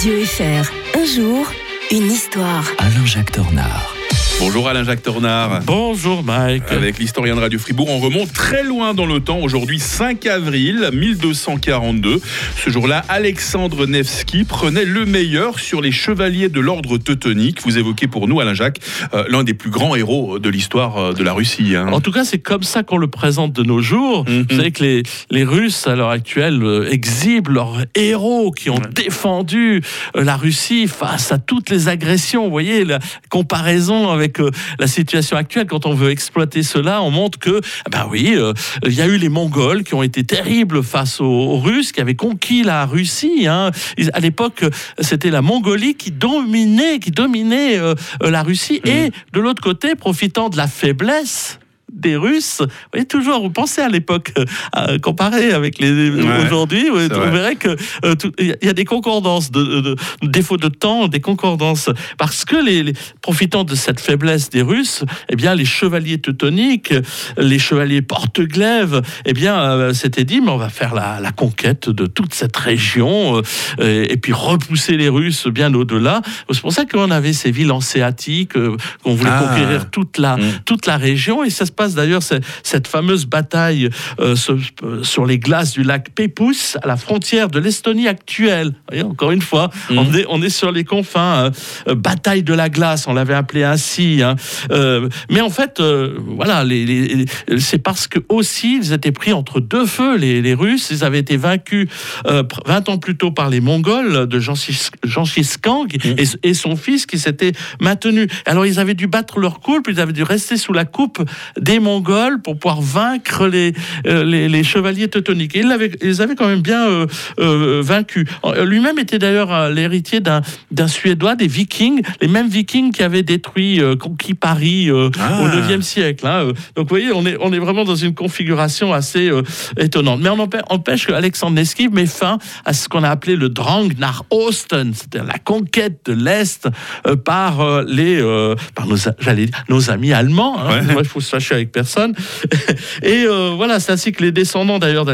Radio FR. Un jour, une histoire. Alain-Jacques Tornard. Bonjour Alain-Jacques Tornard. Bonjour Mike. Avec l'historien de Radio Fribourg, on remonte très loin dans le temps. Aujourd'hui, 5 avril 1242. Ce jour-là, Alexandre Nevsky prenait le meilleur sur les chevaliers de l'ordre teutonique. Vous évoquez pour nous, Alain-Jacques, euh, l'un des plus grands héros de l'histoire euh, de la Russie. hein. En tout cas, c'est comme ça qu'on le présente de nos jours. Mhm. Vous savez que les, les Russes, à l'heure actuelle, euh, exhibent leurs héros qui ont défendu la Russie face à toutes les agressions. Vous voyez, la comparaison avec euh, la situation actuelle, quand on veut exploiter cela, on montre que, ah ben oui, euh, il y a eu les Mongols qui ont été terribles face aux, aux Russes, qui avaient conquis la Russie. hein. Ils- À l'époque, c'était la Mongolie qui dominait, qui dominait euh, euh, la Russie. Et de l'autre côté, profitant de la faiblesse des Russes, vous voyez toujours, vous pensez à l'époque, euh, à comparer avec les Ouais, aujourd'hui, vous, verrez que euh, y a des concordances, de, de- de- défaut de temps, des concordances, parce que les, les- profitant de cette faiblesse des Russes, eh bien les chevaliers teutoniques, les chevaliers porte-glaive, eh bien euh, s'étaient dit, mais on va faire la, la conquête de toute cette région euh, et puis repousser les Russes bien au-delà. C'est pour ça qu'on avait ces villes hanséatiques, euh, qu'on voulait Ah. conquérir toute la, Mm. toute la région. Et ça se passe d'ailleurs, cette fameuse bataille euh, euh, sur les glaces du lac Pépus, à la frontière de l'Estonie actuelle. Voyez, encore une fois, Mm. on, est, on est sur les confins. hein. Euh, bataille de la glace, on l'avait appelé ainsi. hein. Euh, mais en fait, voilà, les, les- c'est parce que aussi ils étaient pris entre deux feux, les, les Russes. Ils avaient été vaincus euh, pr- 20 ans plus tôt par les Mongols de Genghis Khan et, et son fils qui s'était maintenu. Alors ils avaient dû battre leur coupe, ils avaient dû rester sous la coupe des Mongols pour pouvoir vaincre les, euh, les, les chevaliers teutoniques. Et ils, l'avaient- ils les avaient quand même bien euh, euh, vaincus. Lui-même était d'ailleurs euh, l'héritier d'un Suédois, des Vikings, les mêmes Vikings qui avaient détruit, euh, conquis Paris Ah. au 9e siècle. hein. Donc vous voyez, on est, on est vraiment dans une configuration assez étonnante. Mais on empê- empêche que Alexandre Nevsky met fin à ce qu'on a appelé le Drang nach Osten, c'est-à-dire la conquête de l'Est par les, par nos, dire, amis allemands. hein. Ouais. Moi, il faut se fâcher avec personne. Et euh, voilà, c'est ainsi que les descendants d'ailleurs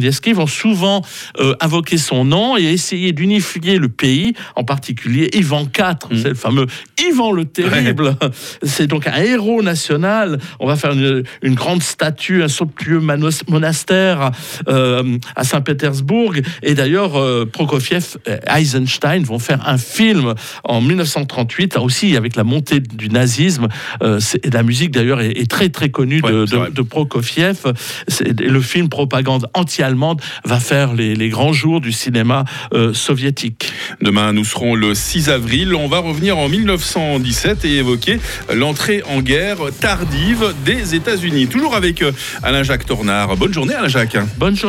Nevsky vont souvent euh, invoquer son nom et essayer d'unifier le pays, en particulier Ivan IV, Mm. c'est le fameux Ivan le Terrible. C'est donc un héros national. On va faire une, une grande statue, un somptueux manos- monastère euh, à Saint-Pétersbourg. Et d'ailleurs, Prokofiev et Eisenstein vont faire un film en 1938, là aussi avec la montée du nazisme. Et la musique d'ailleurs est, est très très Ouais, de, de- de Prokofiev. Le film propagande anti-allemande va faire les, les grands jours du cinéma euh, soviétique. Demain, nous serons le 6 avril. On va revenir en 1917 et évoquer l'entrée en guerre tardive des États-Unis. Toujours avec euh, Alain-Jacques Tornard. Bonne journée, Alain-Jacques. Bonne journée à